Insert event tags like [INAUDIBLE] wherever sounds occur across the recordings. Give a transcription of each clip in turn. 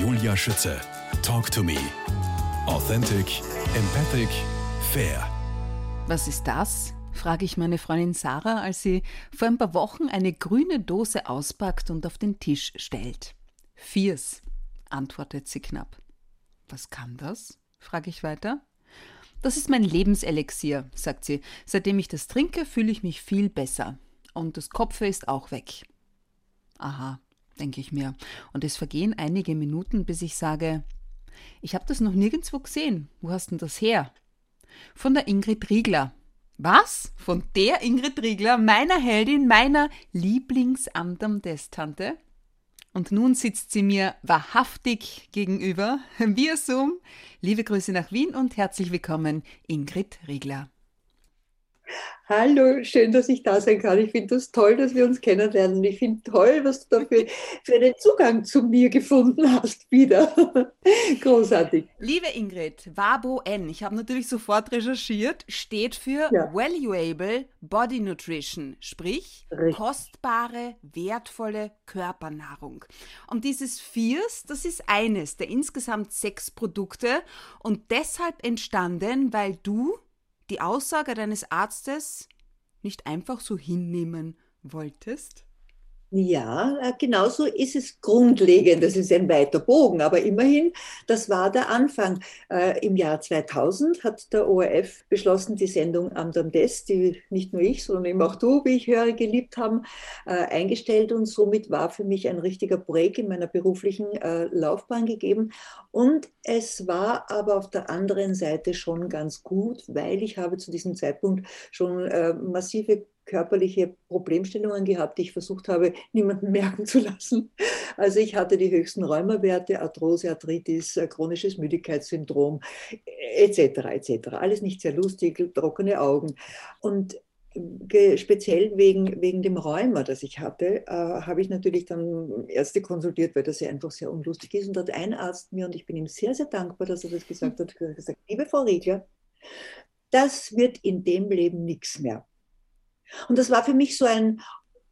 Julia Schütze. Talk to me. Authentic, empathic, fair. Was ist das? frage ich meine Freundin Sarah, als sie vor ein paar Wochen eine grüne Dose auspackt und auf den Tisch stellt. Fierce, antwortet sie knapp. Was kann das? frage ich weiter. Das ist mein Lebenselixier, sagt sie. Seitdem ich das trinke, fühle ich mich viel besser. Und das Kopfe ist auch weg. Aha, denke ich mir. Und es vergehen einige Minuten, bis ich sage, ich habe das noch nirgendwo gesehen. Wo hast denn das her? Von der Ingrid Riegler. Was? Von der Ingrid Riegler, meiner Heldin, meiner Lieblingsamtam-Tante? Und nun sitzt sie mir wahrhaftig gegenüber, [LAUGHS] via Zoom. Liebe Grüße nach Wien und herzlich willkommen, Ingrid Riegler. Hallo, schön, dass ich da sein kann. Ich finde das toll, dass wir uns kennenlernen. Ich finde toll, was du dafür für einen Zugang zu mir gefunden hast wieder. [LAUGHS] Großartig. Liebe Ingrid, Wabo N, ich habe natürlich sofort recherchiert, steht für ja. Valuable Body Nutrition, sprich Richtig. kostbare, wertvolle Körpernahrung. Und dieses Viers, das ist eines der insgesamt sechs Produkte und deshalb entstanden, weil du die Aussage deines Arztes nicht einfach so hinnehmen wolltest? Ja, äh, genauso ist es grundlegend. Das ist ein weiter Bogen, aber immerhin, das war der Anfang. Äh, Im Jahr 2000 hat der ORF beschlossen, die Sendung Am Des, die nicht nur ich, sondern eben auch du, wie ich höre, geliebt haben, äh, eingestellt und somit war für mich ein richtiger Break in meiner beruflichen Laufbahn gegeben. Und es war aber auf der anderen Seite schon ganz gut, weil ich habe zu diesem Zeitpunkt schon massive körperliche Problemstellungen gehabt, die ich versucht habe, niemanden [LAUGHS] merken zu lassen. Also ich hatte die höchsten Rheumawerte, Arthrose, Arthritis, äh, chronisches Müdigkeitssyndrom etc. etc. Alles nicht sehr lustig, trockene Augen. Und speziell wegen, wegen dem Rheuma, das ich hatte, äh, habe ich natürlich dann Ärzte konsultiert, weil das ja einfach sehr unlustig ist. Und hat ein Arzt mir, und ich bin ihm sehr, sehr dankbar, dass er das gesagt hat, gesagt, liebe Frau Riegler, das wird in dem Leben nichts mehr. Und das war für mich so ein,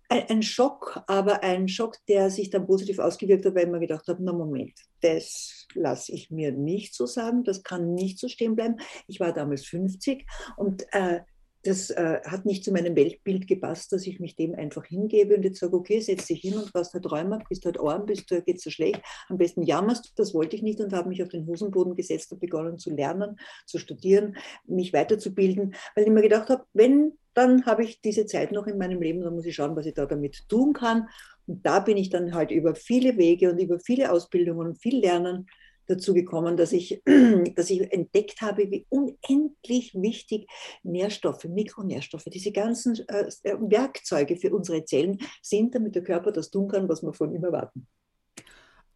ein, ein, Schock, aber ein Schock, der sich dann positiv ausgewirkt hat, weil ich mir gedacht habe, na Moment, das lasse ich mir nicht so sagen, das kann nicht so stehen bleiben. Ich war damals 50 und äh, das äh, hat nicht zu meinem Weltbild gepasst, dass ich mich dem einfach hingebe und jetzt sage, okay, setz dich hin und was halt Rheuma, bist halt arm, bist du, geht's so schlecht, am besten jammerst du, das wollte ich nicht und habe mich auf den Hosenboden gesetzt und begonnen zu lernen, zu studieren, mich weiterzubilden, weil ich mir gedacht habe, wenn, dann habe ich diese Zeit noch in meinem Leben, dann muss ich schauen, was ich da damit tun kann. Und da bin ich dann halt über viele Wege und über viele Ausbildungen und viel Lernen dazu gekommen, dass ich, [CLEARS THROAT] dass ich entdeckt habe, wie unendlich wichtig Nährstoffe, Mikronährstoffe, diese ganzen äh, Werkzeuge für unsere Zellen sind, damit der Körper das tun kann, was wir von ihm erwarten.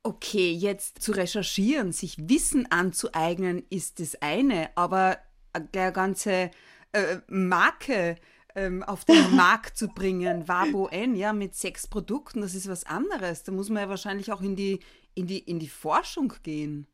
Okay, jetzt zu recherchieren, sich Wissen anzueignen, ist das eine, aber der ganze äh, Marke ähm, auf den [LAUGHS] Markt zu bringen, Wabo N, ja, mit sechs Produkten, das ist was anderes. Da muss man ja wahrscheinlich auch in die, in die, in die Forschung gehen.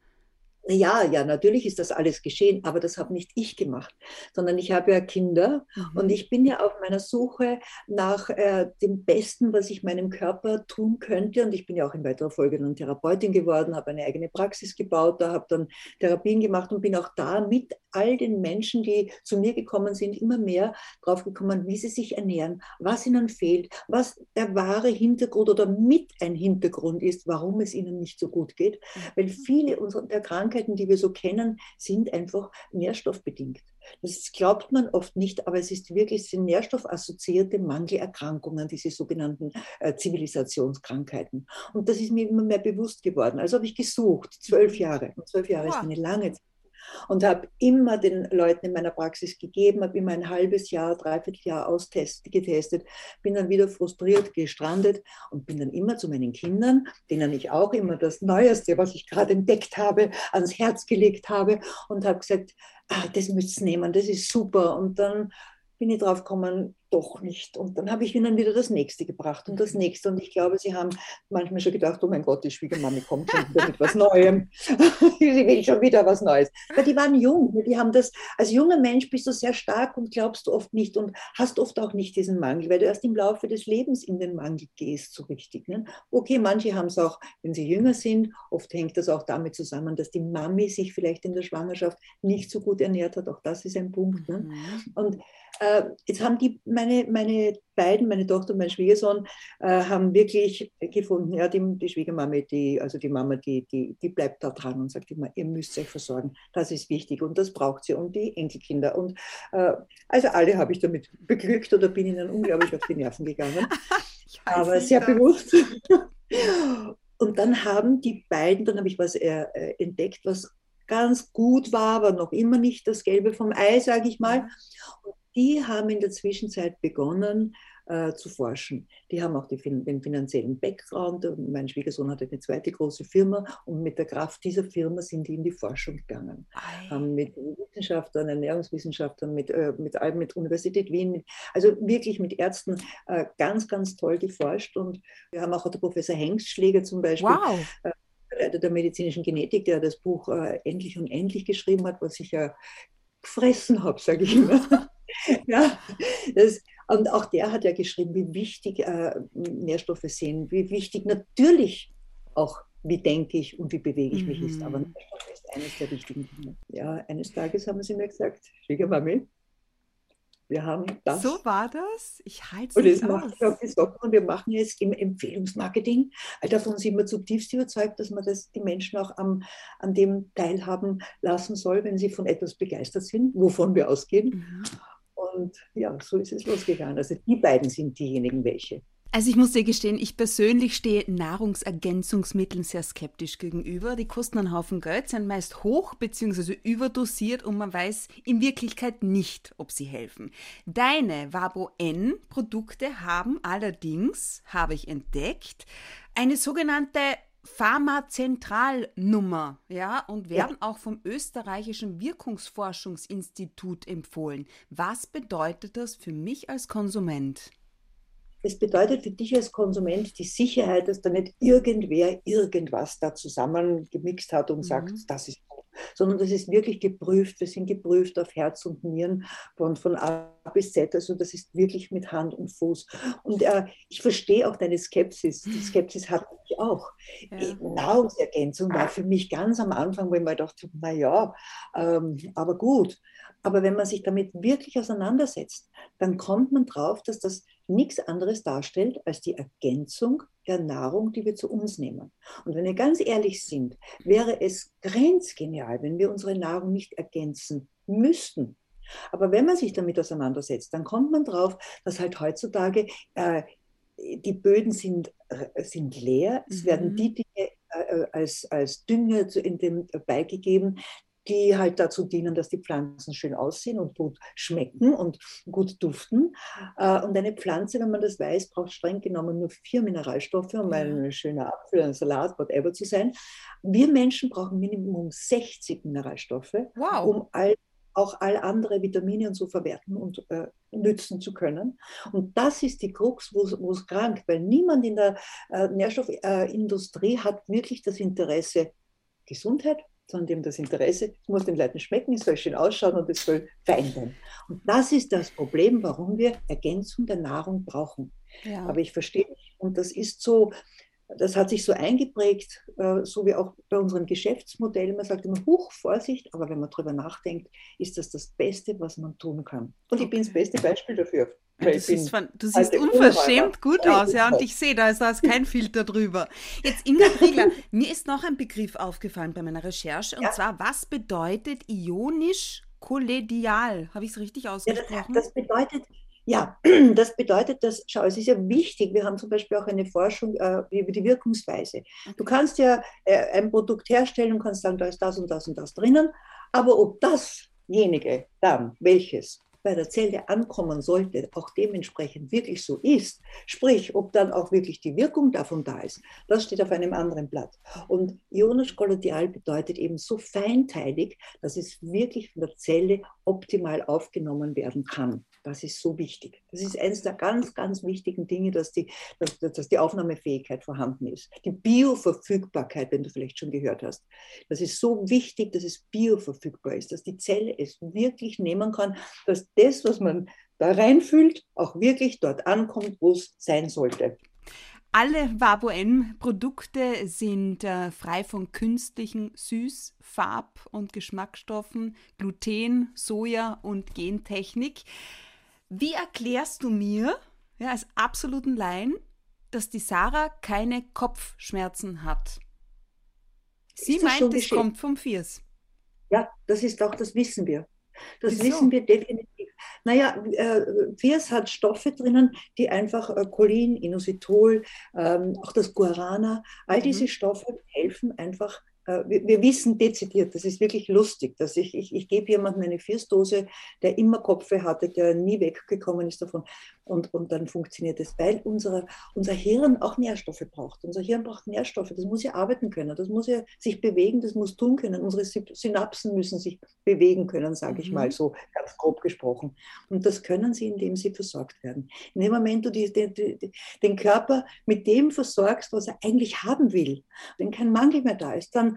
Ja, ja, natürlich ist das alles geschehen, aber das habe nicht ich gemacht, sondern ich habe ja Kinder mhm. und ich bin ja auf meiner Suche nach äh, dem Besten, was ich meinem Körper tun könnte. Und ich bin ja auch in weiterer Folge dann Therapeutin geworden, habe eine eigene Praxis gebaut, da habe dann Therapien gemacht und bin auch da mit all den Menschen, die zu mir gekommen sind, immer mehr drauf gekommen, wie sie sich ernähren, was ihnen fehlt, was der wahre Hintergrund oder mit ein Hintergrund ist, warum es ihnen nicht so gut geht. Mhm. Weil viele unserer der Krankheiten, die wir so kennen, sind einfach nährstoffbedingt. Das glaubt man oft nicht, aber es ist wirklich sind nährstoffassoziierte Mangelerkrankungen, diese sogenannten äh, Zivilisationskrankheiten. Und das ist mir immer mehr bewusst geworden. Also habe ich gesucht, zwölf. Jahre. Und zwölf Jahre ja. ist eine lange Zeit und habe immer den Leuten in meiner Praxis gegeben, habe immer ein halbes Jahr, dreiviertel Jahr austest, getestet, bin dann wieder frustriert, gestrandet und bin dann immer zu meinen Kindern, denen ich auch immer das Neueste, was ich gerade entdeckt habe, ans Herz gelegt habe und habe gesagt, ah, das müsst ihr nehmen, das ist super. Und dann bin ich drauf gekommen, doch nicht. Und dann habe ich ihnen wieder das nächste gebracht und das mhm. nächste. Und ich glaube, sie haben manchmal schon gedacht, oh mein Gott, die Schwiegermami kommt schon wieder mit was Neuem. [LAUGHS] sie will schon wieder was Neues. Weil die waren jung. Ne? Die haben das, als junger Mensch bist du sehr stark und glaubst du oft nicht und hast oft auch nicht diesen Mangel, weil du erst im Laufe des Lebens in den Mangel gehst, so richtig. Ne? Okay, manche haben es auch, wenn sie jünger sind. Oft hängt das auch damit zusammen, dass die Mami sich vielleicht in der Schwangerschaft nicht so gut ernährt hat. Auch das ist ein Punkt. Ne? Mhm. Und jetzt haben die, meine, meine beiden, meine Tochter und mein Schwiegersohn, äh, haben wirklich gefunden, ja, die, die Schwiegermama, die, also die Mama, die, die, die bleibt da dran und sagt immer, ihr müsst euch versorgen, das ist wichtig und das braucht sie und die Enkelkinder. Und äh, also alle habe ich damit beglückt oder bin ihnen unglaublich auf die Nerven gegangen. [LAUGHS] Aber sehr das. bewusst. [LAUGHS] Und dann haben die beiden, dann habe ich was äh, entdeckt, was ganz gut war, aber noch immer nicht das Gelbe vom Ei, sage ich mal. Und die haben in der Zwischenzeit begonnen äh, zu forschen. Die haben auch die, den finanziellen Background. Mein Schwiegersohn hatte eine zweite große Firma und mit der Kraft dieser Firma sind die in die Forschung gegangen. Ei. Haben mit Wissenschaftlern, Ernährungswissenschaftlern, mit, äh, mit, mit Universität Wien, mit, also wirklich mit Ärzten äh, ganz, ganz toll geforscht. Und wir haben auch der Professor Hengstschläger zum Beispiel. Wow. Äh, der medizinischen Genetik, der das Buch äh, Endlich und Endlich geschrieben hat, was ich ja gefressen habe, sage ich immer. [LAUGHS] [LAUGHS] ja, das, und auch der hat ja geschrieben, wie wichtig äh, Nährstoffe sind, wie wichtig natürlich auch, wie denke ich und wie bewege ich mich mhm. ist. Aber. Nährstoffe ist eines der wichtigen Dinge. Ja, eines Tages haben sie mir gesagt, Schwiegermami, wir haben das. So war das? Ich halte es Und das macht auch die Socken und wir machen jetzt im Empfehlungsmarketing. Davon sind wir zutiefst überzeugt, dass man das die Menschen auch am, an dem teilhaben lassen soll, wenn sie von etwas begeistert sind, wovon wir ausgehen. Mhm. Und ja, so ist es losgegangen. Also die beiden sind diejenigen, welche. Also ich muss dir gestehen, ich persönlich stehe Nahrungsergänzungsmitteln sehr skeptisch gegenüber. Die kosten einen Haufen Geld, sind meist hoch bzw. überdosiert und man weiß in Wirklichkeit nicht, ob sie helfen. Deine Wabo N Produkte haben allerdings, habe ich entdeckt, eine sogenannte Pharmazentralnummer, ja, und werden ja. auch vom österreichischen Wirkungsforschungsinstitut empfohlen. Was bedeutet das für mich als Konsument? Es bedeutet für dich als Konsument die Sicherheit, dass da nicht irgendwer irgendwas da zusammengemixt hat und mhm. sagt, das ist gut, sondern das ist wirklich geprüft. Wir sind geprüft auf Herz und Nieren von, von A bis Z. Also das ist wirklich mit Hand und Fuß. Und äh, ich verstehe auch deine Skepsis. Die Skepsis hatte ich auch. Ja. Nahrungsergänzung war für mich ganz am Anfang, wo ich mir dachte, naja, ähm, aber gut. Aber wenn man sich damit wirklich auseinandersetzt, dann kommt man drauf, dass das nichts anderes darstellt als die Ergänzung der Nahrung, die wir zu uns nehmen. Und wenn wir ganz ehrlich sind, wäre es grenzgenial, wenn wir unsere Nahrung nicht ergänzen müssten. Aber wenn man sich damit auseinandersetzt, dann kommt man drauf, dass halt heutzutage äh, die Böden sind, äh, sind leer, es werden mhm. die Dinge äh, als, als Dünger in dem beigegeben, die halt dazu dienen, dass die Pflanzen schön aussehen und gut schmecken und gut duften. Äh, und eine Pflanze, wenn man das weiß, braucht streng genommen nur vier Mineralstoffe, um ein schöner Apfel, ein Salat, whatever zu sein. Wir Menschen brauchen Minimum 60 Mineralstoffe, wow. um all auch all andere Vitamine und so verwerten und äh, nützen zu können. Und das ist die Krux, wo es krankt, weil niemand in der äh, Nährstoffindustrie hat wirklich das Interesse, Gesundheit, sondern dem das Interesse, es muss den Leuten schmecken, es soll schön ausschauen und es soll fein sein. Und das ist das Problem, warum wir Ergänzung der Nahrung brauchen. Ja. Aber ich verstehe, und das ist so, das hat sich so eingeprägt, äh, so wie auch bei unserem Geschäftsmodell. Man sagt immer, Huch, Vorsicht, aber wenn man darüber nachdenkt, ist das das Beste, was man tun kann. Und ich bin das beste Beispiel dafür. Du, siehst, von, du siehst unverschämt gut aus, ja, und ich sehe, da ist, da ist kein Filter drüber. Jetzt, Inga Kriegler, [LAUGHS] mir ist noch ein Begriff aufgefallen bei meiner Recherche, und ja. zwar, was bedeutet ionisch kolledial? Habe ich es richtig ausgesprochen? Ja, das, das, bedeutet, ja, [CLEARS THROAT] das bedeutet, dass, schau, es ist ja wichtig, wir haben zum Beispiel auch eine Forschung äh, über die Wirkungsweise. Du kannst ja äh, ein Produkt herstellen und kannst sagen, da ist das und das und das drinnen, aber ob dasjenige dann, welches bei der Zelle ankommen sollte, auch dementsprechend wirklich so ist, sprich, ob dann auch wirklich die Wirkung davon da ist, das steht auf einem anderen Blatt. Und ionisch kollodial bedeutet eben so feinteilig, dass es wirklich von der Zelle optimal aufgenommen werden kann. Das ist so wichtig. Das ist eines der ganz, ganz wichtigen Dinge, dass die, dass, dass die Aufnahmefähigkeit vorhanden ist. Die Bioverfügbarkeit, wenn du vielleicht schon gehört hast. Das ist so wichtig, dass es bioverfügbar ist, dass die Zelle es wirklich nehmen kann, dass das, was man da reinfüllt, auch wirklich dort ankommt, wo es sein sollte. Alle Vabo-N-Produkte sind äh, frei von künstlichen Süß-, Farb- und Geschmacksstoffen, Gluten, Soja und Gentechnik. Wie erklärst du mir, ja, als absoluten Laien, dass die Sarah keine Kopfschmerzen hat? Sie meint, es kommt vom Fiers. Ja, das ist auch, das wissen wir. Das Wieso? wissen wir definitiv. Naja, äh, Fiers hat Stoffe drinnen, die einfach äh, Cholin, Inositol, ähm, auch das Guarana, all mhm. diese Stoffe helfen einfach wir, wir, wissen dezidiert, das ist wirklich lustig, dass ich, ich, ich gebe jemandem eine Fierstdose, der immer Kopfweh hatte, der nie weggekommen ist davon und, und dann funktioniert es, weil unsere, unser Hirn auch Nährstoffe braucht. Unser Hirn braucht Nährstoffe, das muss ja arbeiten können, das muss ja sich bewegen, das muss tun können. Unsere Synapsen müssen sich bewegen können, sage ich mal mhm. so ganz grob gesprochen. Und das können sie, indem sie versorgt werden. In dem Moment, du die, die, die, den Körper mit dem versorgst, was er eigentlich haben will, wenn kein Mangel mehr da ist, dann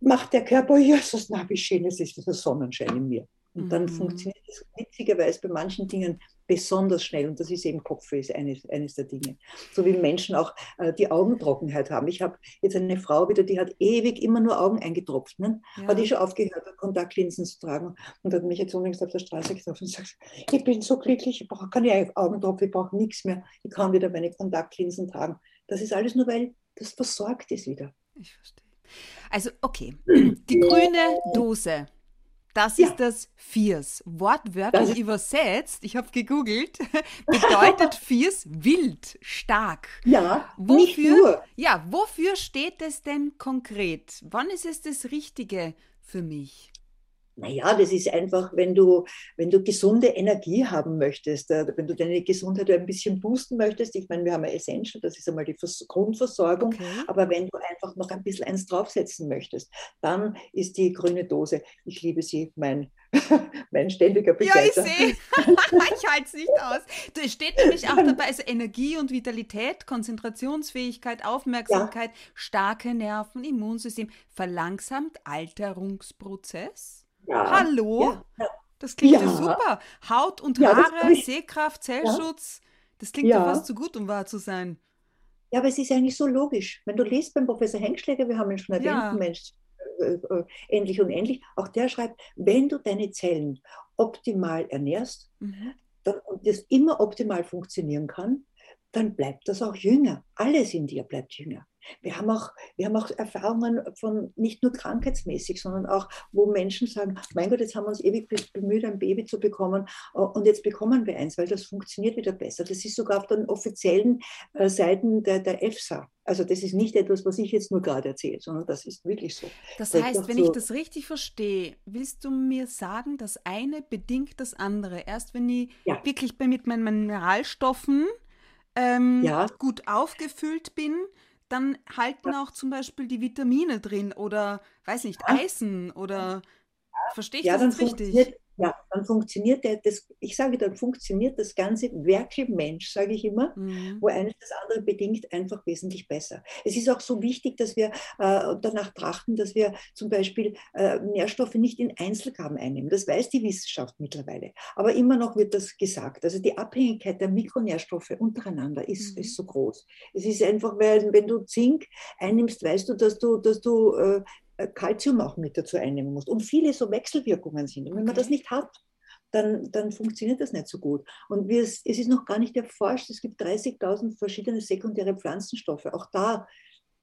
macht der Körper, [LAUGHS] Jesus, na, wie schön es ist, dieser Sonnenschein in mir. Und dann mhm. funktioniert es witzigerweise bei manchen Dingen besonders schnell. Und das ist eben Kopfweh, ist eines, eines der Dinge. So wie Menschen auch äh, die Augentrockenheit haben. Ich habe jetzt eine Frau wieder, die hat ewig immer nur Augen eingetropft. Ne? Ja. Hat die schon aufgehört, Kontaktlinsen zu tragen. Und hat mich jetzt unbedingt auf der Straße getroffen und sagt, ich bin so glücklich, ich brauche keine Augentropfen, ich brauche nichts mehr. Ich kann wieder meine Kontaktlinsen tragen. Das ist alles nur, weil das versorgt ist wieder. Ich verstehe. Also, okay. [CLEARS THROAT] Die grüne Dose. Das ja. ist das Fiers. Wortwörtlich das übersetzt, ich habe gegoogelt, [LAUGHS] bedeutet Fiers wild, stark. Ja, wofür, nicht nur. Ja, wofür steht es denn konkret? Wann ist es das Richtige für mich? Naja, das ist einfach, wenn du, wenn du gesunde Energie haben möchtest, äh, wenn du deine Gesundheit ein bisschen boosten möchtest. Ich meine, wir haben ja Essential, das ist einmal die Grundversorgung. Okay. Aber wenn du einfach noch ein bisschen eins draufsetzen möchtest, dann ist die grüne Dose, ich liebe sie, mein, [LAUGHS] mein ständiger Begleiter. Ja, ich sehe. [LAUGHS] ich halte es nicht aus. Es steht nämlich auch dabei, also Energie und Vitalität, Konzentrationsfähigkeit, Aufmerksamkeit, ja. starke Nerven, Immunsystem, verlangsamt Alterungsprozess. Ja. Hallo? Ja. Das klingt ja. super. Haut und Haare, Sehkraft, Zellschutz. Das klingt ja. fast zu gut, um wahr zu sein. Ja, aber es ist eigentlich so logisch. Wenn du liest beim Professor Hengschläger, wir haben ihn schon erwähnt. Mensch, äh, äh, endlich und endlich, auch der schreibt, wenn du deine Zellen optimal ernährst mhm. dann, und das immer optimal funktionieren kann, dann bleibt das auch jünger. Alles in dir bleibt jünger. Wir haben, auch, wir haben auch Erfahrungen von nicht nur krankheitsmäßig, sondern auch, wo Menschen sagen, mein Gott, jetzt haben wir uns ewig bemüht, ein Baby zu bekommen und jetzt bekommen wir eins, weil das funktioniert wieder besser. Das ist sogar auf den offiziellen äh, Seiten der, der EFSA. Also das ist nicht etwas, was ich jetzt nur gerade erzähle, sondern das ist wirklich so. Das heißt, wenn so ich das richtig verstehe, willst du mir sagen, das eine bedingt das andere. Erst wenn ich ja. wirklich mit meinen Mineralstoffen ähm, ja. gut aufgefüllt bin, dann halten auch zum Beispiel die Vitamine drin oder, weiß nicht, Eisen oder, verstehe ich ja, das richtig? Ja, dann funktioniert der, das, ich sage, dann funktioniert das ganze Werkel Mensch, sage ich immer, mhm. wo eines das andere bedingt einfach wesentlich besser. Es ist auch so wichtig, dass wir äh, danach trachten, dass wir zum Beispiel äh, Nährstoffe nicht in Einzelgaben einnehmen. Das weiß die Wissenschaft mittlerweile. Aber immer noch wird das gesagt. Also die Abhängigkeit der Mikronährstoffe untereinander ist, mhm. ist so groß. Es ist einfach, weil wenn du Zink einnimmst, weißt du, dass du, dass du äh, Kalzium auch mit dazu einnehmen musst und viele so Wechselwirkungen sind. Und wenn man das nicht hat, dann, dann funktioniert das nicht so gut. Und wir, es ist noch gar nicht erforscht, es gibt 30.000 verschiedene sekundäre Pflanzenstoffe. Auch da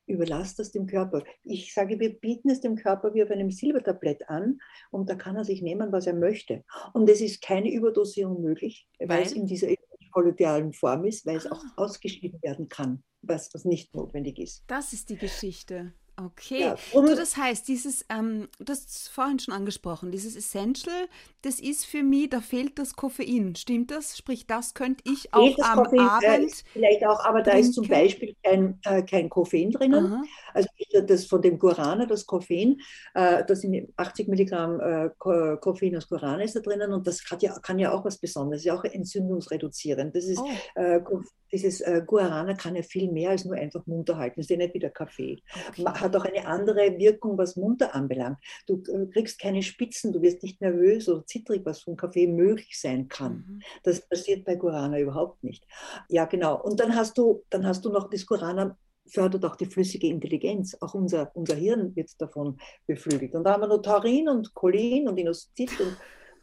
überlasst das dem Körper. Ich sage, wir bieten es dem Körper wie auf einem Silbertablett an und da kann er sich nehmen, was er möchte. Und es ist keine Überdosierung möglich, weil, weil es in dieser kolloidalen Form ist, weil es auch ah. ausgeschieden werden kann, was, was nicht notwendig ist. Das ist die Geschichte. Okay. Ja, du, das heißt, dieses, ähm, du hast es vorhin schon angesprochen, dieses Essential, das ist für mich, da fehlt das Koffein. Stimmt das? Sprich, das könnte ich auch am Koffein, Abend. Äh, vielleicht auch, aber da ist zum Beispiel kein, äh, kein Koffein drinnen. Aha. Also das von dem Guarana, das Koffein, äh, da sind 80 Milligramm äh, Koffein aus Guarana ist da drinnen und das ja, kann ja auch was Besonderes, ist ja auch entzündungsreduzierend. Das ist, oh. Dieses äh, Guarana kann ja viel mehr als nur einfach munter halten. Das ist ja nicht wie der Kaffee. Okay. Hat auch eine andere Wirkung, was munter anbelangt. Du äh, kriegst keine Spitzen, du wirst nicht nervös oder zittrig, was vom Kaffee möglich sein kann. Mhm. Das passiert bei Guarana überhaupt nicht. Ja, genau. Und dann hast du, dann hast du noch das Guarana fördert auch die flüssige Intelligenz. Auch unser, unser Hirn wird davon beflügelt. Und da haben wir noch Taurin und Cholin und Inostit und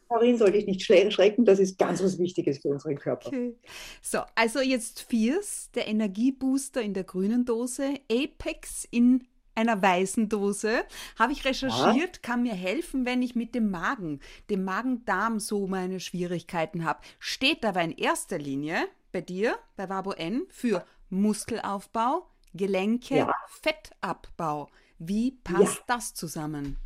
Darin sollte ich nicht schrecken, das ist ganz was Wichtiges für unseren Körper. Okay. So, also jetzt Fierce, der Energiebooster in der grünen Dose, Apex in einer weißen Dose. Habe ich recherchiert, ja. kann mir helfen, wenn ich mit dem Magen, dem Magen-Darm so meine Schwierigkeiten habe. Steht aber in erster Linie bei dir, bei Wabo N, für Muskelaufbau, Gelenke, ja. Fettabbau. Wie passt ja. das zusammen?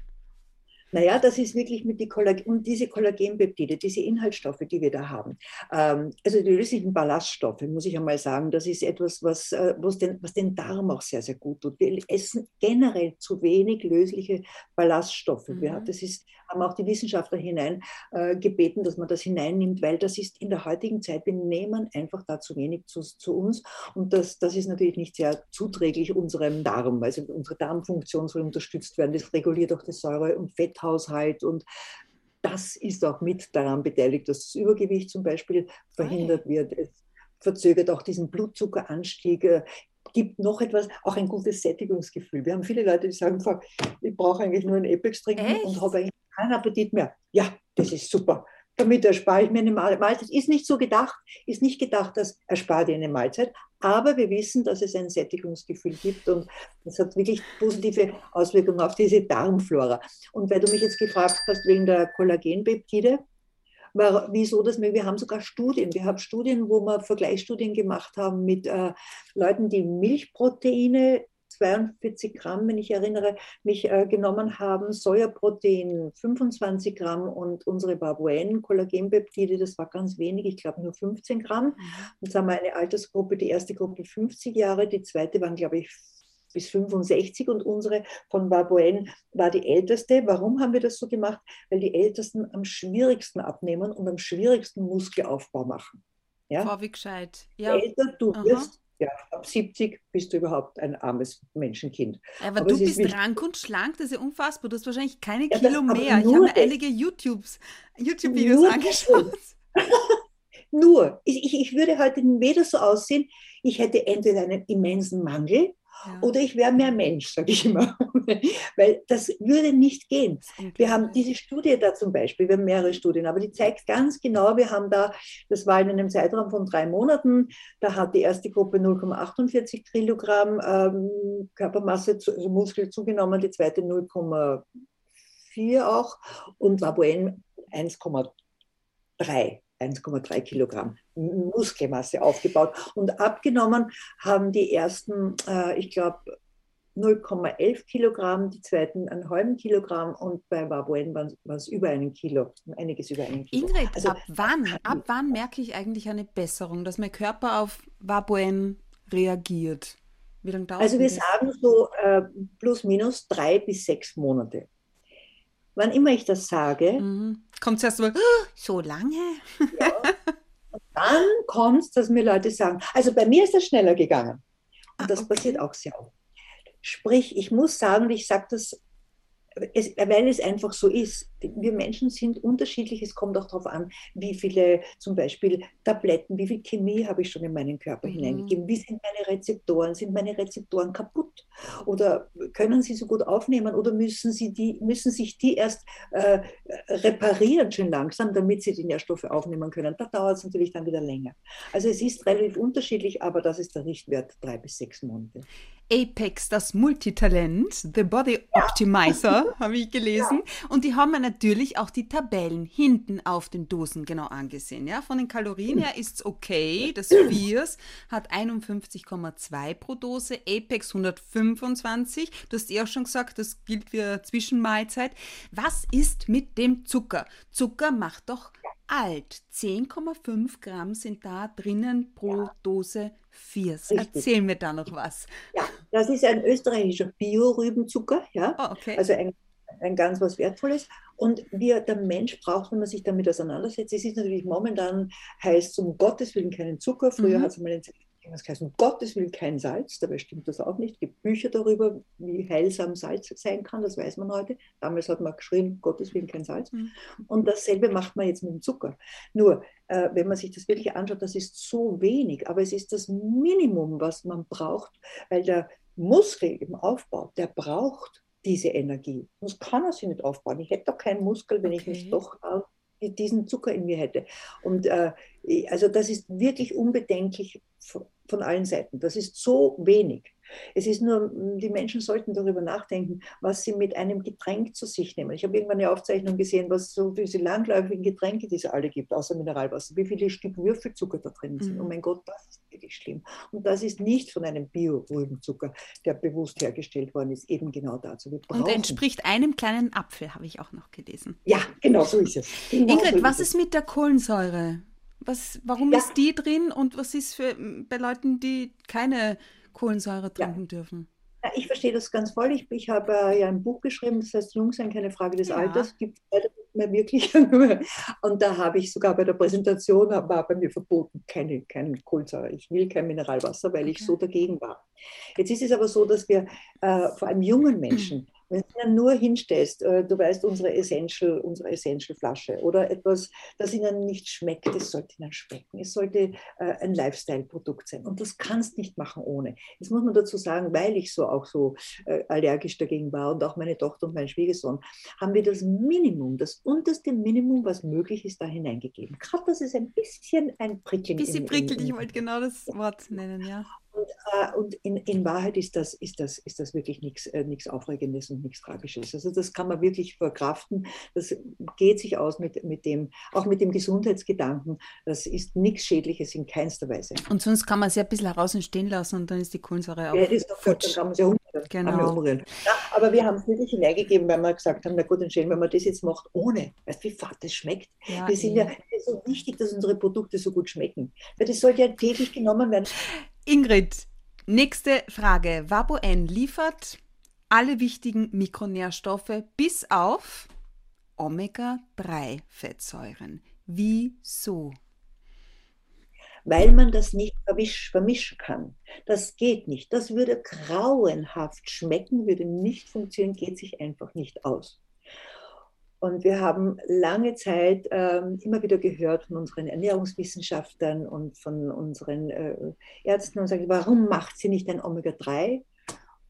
Naja, das ist wirklich mit die Kollagen, und diese Kollagenpeptide, diese Inhaltsstoffe, die wir da haben. Ähm, also die löslichen Ballaststoffe, muss ich einmal sagen, das ist etwas, was, äh, was, den, was den Darm auch sehr, sehr gut tut. Wir essen generell zu wenig lösliche Ballaststoffe. Mhm. Wir, das ist, haben auch die Wissenschaftler hinein äh, gebeten, dass man das hineinnimmt, weil das ist in der heutigen Zeit, wir nehmen einfach da zu wenig zu, zu uns und das, das ist natürlich nicht sehr zuträglich unserem Darm. Also unsere Darmfunktion soll unterstützt werden, das reguliert auch das Säure- und Fett Fetthaushalt und das ist auch mit daran beteiligt, dass das Übergewicht zum Beispiel verhindert wird. Es verzögert auch diesen Blutzuckeranstieg, äh, gibt noch etwas, auch ein gutes Sättigungsgefühl. Wir haben viele Leute, die sagen, ich brauche eigentlich nur einen Apex trinken Echt? und habe eigentlich keinen Appetit mehr. Ja, das ist super damit erspare ich mir eine Mahlzeit. Ist nicht so gedacht, ist nicht gedacht, dass erspare dir eine Mahlzeit, aber wir wissen, dass es ein Sättigungsgefühl gibt und das hat wirklich positive Auswirkungen auf diese Darmflora. Und weil du mich jetzt gefragt hast wegen der Kollagenpeptide, war, wieso das, wir haben sogar Studien, wir haben Studien, wo wir Vergleichsstudien gemacht haben mit äh, Leuten, die Milchproteine 42 Gramm, wenn ich erinnere, mich äh, genommen haben, Sojaprotein 25 Gramm und unsere Babuenen, Kollagenpeptide, das war ganz wenig, ich glaube nur 15 Gramm. Mhm. Jetzt haben wir eine Altersgruppe, die erste Gruppe 50 Jahre, die zweite waren, glaube ich, bis 65 und unsere von Babuen war die älteste. Warum haben wir das so gemacht? Weil die Ältesten am schwierigsten abnehmen und am schwierigsten Muskelaufbau machen. Ja? Vorweg gescheit. Ja. Je älter du wirst, ja, ab 70 bist du überhaupt ein armes Menschenkind. Aber, aber du bist rank und schlank, das ist ja unfassbar. Du hast wahrscheinlich keine ja, Kilo das, mehr. Ich habe mir einige YouTube-Videos YouTube angeschaut. [LAUGHS] nur, ich, ich würde heute weder so aussehen, ich hätte entweder einen immensen Mangel oder ich wäre mehr Mensch, sage ich immer. [LAUGHS] Weil das würde nicht gehen. Wir haben diese Studie da zum Beispiel, wir haben mehrere Studien, aber die zeigt ganz genau, wir haben da, das war in einem Zeitraum von drei Monaten, da hat die erste Gruppe 0,48 Kilogramm ähm, Körpermasse, also Muskel zugenommen, die zweite 0,4 auch und Labuen 1,3. 1,3 Kilogramm Muskelmasse aufgebaut. Und abgenommen haben die ersten, äh, ich glaube, 0,11 Kilogramm, die zweiten einen halben Kilogramm und bei Babuen waren es über einen Kilo, einiges über einen Kilo. Ingrid, also, ab, wann, ab wann merke ich eigentlich eine Besserung, dass mein Körper auf Babuen reagiert? Wie lange dauert Also wir das? sagen so äh, plus minus drei bis sechs Monate wann immer ich das sage. Mhm. Kommt es erst mal, oh, so lange? Ja. Und dann kommt es, dass mir Leute sagen, also bei mir ist das schneller gegangen. Und das ah, okay. passiert auch sehr oft. Sprich, ich muss sagen, ich sage das es, weil es einfach so ist. Wir Menschen sind unterschiedlich. Es kommt auch darauf an, wie viele zum Beispiel Tabletten, wie viel Chemie habe ich schon in meinen Körper mhm. hineingegeben. Wie sind meine Rezeptoren? Sind meine Rezeptoren kaputt? Oder können sie so gut aufnehmen? Oder müssen, sie die, müssen sich die erst äh, reparieren schon langsam, damit sie die Nährstoffe aufnehmen können? Da dauert es natürlich dann wieder länger. Also es ist relativ unterschiedlich, aber das ist der Richtwert drei bis sechs Monate. Apex, das Multitalent, The Body Optimizer, ja. [LAUGHS] habe ich gelesen. Ja. Und die haben wir natürlich auch die Tabellen hinten auf den Dosen genau angesehen. Ja? Von den Kalorien her ist es okay. Das Viers hat 51,2 pro Dose, Apex 125. Du hast eh auch schon gesagt, das gilt für Zwischenmahlzeit. Was ist mit dem Zucker? Zucker macht doch alt. 10,5 Gramm sind da drinnen pro ja. Dose Viers. Erzähl mir da noch was. Ja, das ist ein österreichischer Bio-Rübenzucker, ja. Oh, okay. Also ein, ein ganz was Wertvolles. Und wir, der Mensch braucht, wenn man sich damit auseinandersetzt, es ist natürlich momentan heißt um Gottes Willen keinen Zucker. Früher mhm. hat es mal ein was heißt um Gottes Willen kein Salz, dabei stimmt das auch nicht. Es gibt Bücher darüber, wie heilsam Salz sein kann, das weiß man heute. Damals hat man geschrieben, Gottes Willen kein Salz. Mhm. Und dasselbe macht man jetzt mit dem Zucker. Nur, äh, wenn man sich das wirklich anschaut, das ist so wenig, aber es ist das Minimum, was man braucht, weil der Muskel im Aufbau, der braucht diese Energie. Sonst kann er sie nicht aufbauen. Ich hätte doch keinen Muskel, wenn okay. ich nicht doch diesen Zucker in mir hätte. Und äh, also das ist wirklich unbedenklich von allen Seiten. Das ist so wenig. Es ist nur, die Menschen sollten darüber nachdenken, was sie mit einem Getränk zu sich nehmen. Ich habe irgendwann eine Aufzeichnung gesehen, was so diese langläufigen Getränke, die es alle gibt, außer Mineralwasser, wie viele Stück Würfelzucker da drin sind. Mhm. Oh mein Gott, das ist wirklich schlimm. Und das ist nicht von einem Bio-Rübenzucker, der bewusst hergestellt worden ist, eben genau dazu. Und entspricht einem kleinen Apfel, habe ich auch noch gelesen. Ja, genau so ist es. Genau Ingrid, so was ist, ist mit der Kohlensäure? Was, warum ja. ist die drin und was ist für, bei Leuten, die keine Kohlensäure trinken ja. dürfen? Ja, ich verstehe das ganz voll. Ich, ich habe äh, ja ein Buch geschrieben, das heißt Jung sein, keine Frage des ja. Alters. Gibt es leider nicht mehr wirklich. [LAUGHS] Und da habe ich sogar bei der Präsentation, war bei mir verboten, keine, keine Kohlensäure. Ich will kein Mineralwasser, weil okay. ich so dagegen war. Jetzt ist es aber so, dass wir äh, vor allem jungen [CLEARS THROAT] Menschen wenn du ihnen nur hinstellst, äh, du weißt, unsere Essential, unsere Essential-Flasche oder etwas, das ihnen nicht schmeckt, es sollte ihnen schmecken. Es sollte äh, ein Lifestyle-Produkt sein. Und das kannst nicht machen ohne. Jetzt muss man dazu sagen, weil ich so auch so äh, allergisch dagegen war und auch meine Tochter und mein Schwiegersohn, haben wir das Minimum, das unterste Minimum, was möglich ist, da hineingegeben. Gerade das ist ein bisschen ein Prickeln. Bisschen prickelt, ich wollte genau das Wort nennen, ja. Und, äh, und in, in, Wahrheit ist das, ist das, ist das wirklich nichts äh, Aufregendes und nichts Tragisches. Also das kann man wirklich verkraften. Das geht sich aus mit, mit dem, auch mit dem Gesundheitsgedanken. Das ist nichts Schädliches in keinster Weise. Und sonst kann man es ja ein bisschen heraus und stehen lassen und dann ist die Kohlensäure auch ja, ist doch, futsch. Dann kann man ja umrühren. Genau. Ja, aber wir haben es wirklich hineingegeben, weil wir gesagt haben, na gut, entschuldigen, wenn man das jetzt macht ohne, weißt du, wie fad das schmeckt? Ja, wir sind ja, ja so wichtig, dass unsere Produkte so gut schmecken. Weil das sollte ja täglich genommen werden. Ingrid, nächste Frage. Wabo N liefert alle wichtigen Mikronährstoffe bis auf Omega-3-Fettsäuren. Wieso? Weil man das nicht vermischen kann. Das geht nicht. Das würde grauenhaft schmecken, würde nicht funktionieren, geht sich einfach nicht aus. Und wir haben lange Zeit ähm, immer wieder gehört von unseren Ernährungswissenschaftlern und von unseren äh, Ärzten und sagen, warum macht sie nicht ein Omega-3?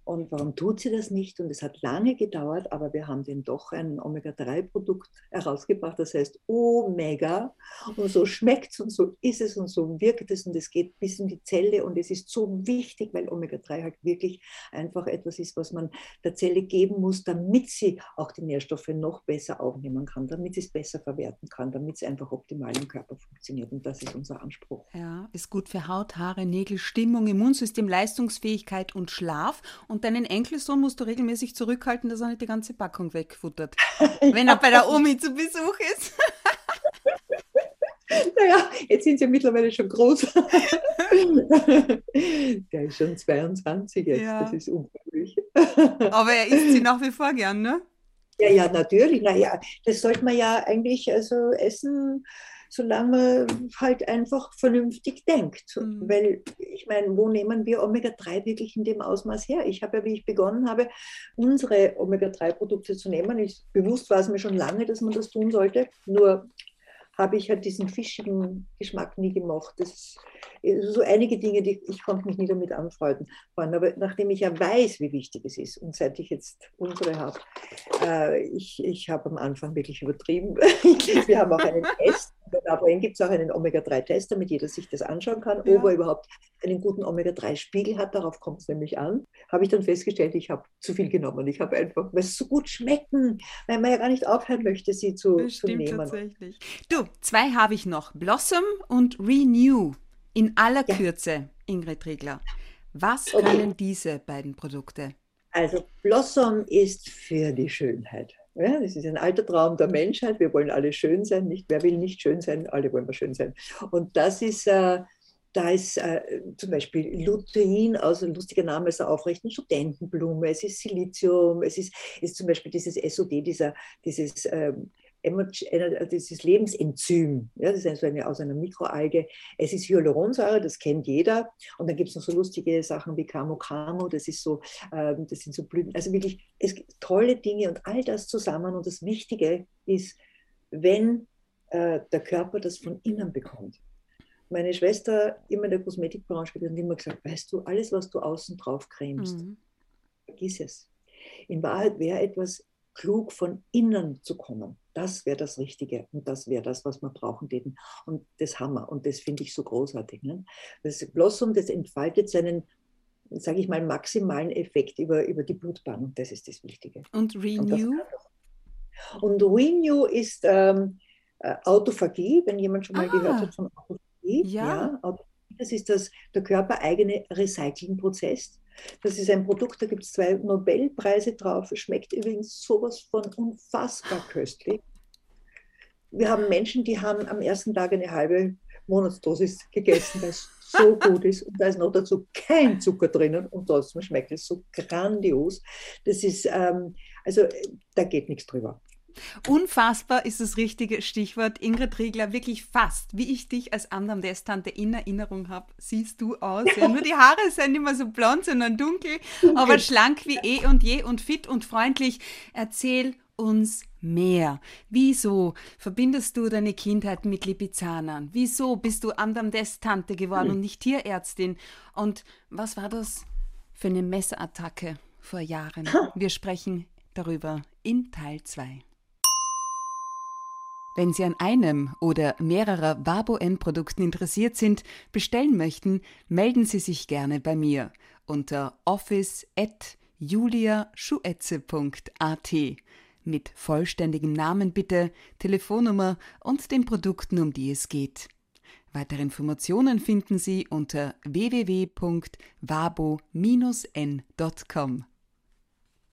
Und warum tut sie das nicht? Und es hat lange gedauert, aber wir haben dann doch ein Omega-3-Produkt herausgebracht, das heißt Omega. Und so schmeckt es und so ist es und so wirkt es und es geht bis in die Zelle und es ist so wichtig, weil Omega-3 halt wirklich einfach etwas ist, was man der Zelle geben muss, damit sie auch die Nährstoffe noch besser aufnehmen kann, damit sie es besser verwerten kann, damit es einfach optimal im Körper funktioniert. Und das ist unser Anspruch. Ja, ist gut für Haut, Haare, Nägel, Stimmung, Immunsystem, Leistungsfähigkeit und Schlaf. Und deinen Enkelsohn musst du regelmäßig zurückhalten, dass er nicht die ganze Packung wegfuttert, [LAUGHS] wenn er bei der Omi zu Besuch ist. [LAUGHS] Naja, jetzt sind sie ja mittlerweile schon groß. Der ist schon 22 jetzt, ja. das ist unglaublich. Aber er isst sie nach wie vor gern, ne? Ja, ja, natürlich. Naja, das sollte man ja eigentlich also essen solange man halt einfach vernünftig denkt. Mhm. Weil ich meine, wo nehmen wir Omega-3 wirklich in dem Ausmaß her? Ich habe ja, wie ich begonnen habe, unsere Omega-3-Produkte zu nehmen. Ich, bewusst war es mir schon lange, dass man das tun sollte. Nur habe ich halt diesen fischigen Geschmack nie gemocht. Das so einige Dinge, die ich konnte mich nie damit anfreunden. Aber nachdem ich ja weiß, wie wichtig es ist und seit ich jetzt unsere habe, äh, ich, ich habe am Anfang wirklich übertrieben. [LAUGHS] Wir haben auch einen Test Bei Napoen gibt es auch einen Omega-3-Test, damit jeder sich das anschauen kann, ja. ob er überhaupt einen guten Omega-3-Spiegel hat. Darauf kommt es nämlich an. Habe ich dann festgestellt, ich habe zu viel genommen. Ich habe einfach, weil es so gut schmecken, weil man ja gar nicht aufhören möchte, sie zu, das zu nehmen. tatsächlich. Du, zwei habe ich noch. Blossom und Renew. In aller ja. Kürze, Ingrid Riegler. Was okay. können diese beiden Produkte? Also Blossom ist für die Schönheit. Ja, das ist ein alter Traum der Menschheit. Wir wollen alle schön sein. Nicht, wer will nicht schön sein? Alle wollen wir schön sein. Und das ist, äh, da ist äh, zum Beispiel Lutein, also ein lustiger Name ist aufrechten Studentenblume, es ist Silizium, es ist, ist zum Beispiel dieses SOD, dieser, dieses ähm, dieses Lebensenzym, ja, das ist also eine, aus einer Mikroalge. Es ist Hyaluronsäure, das kennt jeder. Und dann gibt es noch so lustige Sachen wie Camo Camo, das ist so, ähm, das sind so Blüten. Also wirklich, es gibt tolle Dinge und all das zusammen. Und das Wichtige ist, wenn äh, der Körper das von innen bekommt. Meine Schwester, immer in der Kosmetikbranche, hat immer gesagt, weißt du, alles, was du außen drauf cremst, mhm. vergiss es. In Wahrheit wäre etwas klug von innen zu kommen. Das wäre das Richtige und das wäre das, was wir brauchen täten. Und das haben wir und das finde ich so großartig. Ne? Das Blossom, das entfaltet seinen, sage ich mal, maximalen Effekt über, über die Blutbahn und das ist das Wichtige. Und Renew? Und, und Renew ist ähm, äh, Autophagie, wenn jemand schon mal ah, gehört hat von Autophagie. Ja. ja das ist das, der körpereigene Recyclingprozess. Das ist ein Produkt, da gibt es zwei Nobelpreise drauf. Schmeckt übrigens sowas von unfassbar köstlich. Wir haben Menschen, die haben am ersten Tag eine halbe Monatsdosis gegessen, weil es so gut ist. Und da ist noch dazu kein Zucker drinnen und trotzdem schmeckt es so grandios. Das ist, ähm, also da geht nichts drüber. Unfassbar ist das richtige Stichwort. Ingrid Riegler, wirklich fast, wie ich dich als Andam Tante in Erinnerung habe, siehst du aus. Ja, nur die Haare sind immer so blond, sondern dunkel, aber schlank wie eh und je und fit und freundlich. Erzähl uns mehr. Wieso verbindest du deine Kindheit mit Lipizanern? Wieso bist du Andam Tante geworden hm. und nicht Tierärztin? Und was war das für eine Messerattacke vor Jahren? [LAUGHS] Wir sprechen darüber in Teil 2. Wenn Sie an einem oder mehrerer Wabo-N-Produkten interessiert sind, bestellen möchten, melden Sie sich gerne bei mir unter office.juliaschuetze.at mit vollständigem Namen bitte, Telefonnummer und den Produkten, um die es geht. Weitere Informationen finden Sie unter www.wabo-n.com.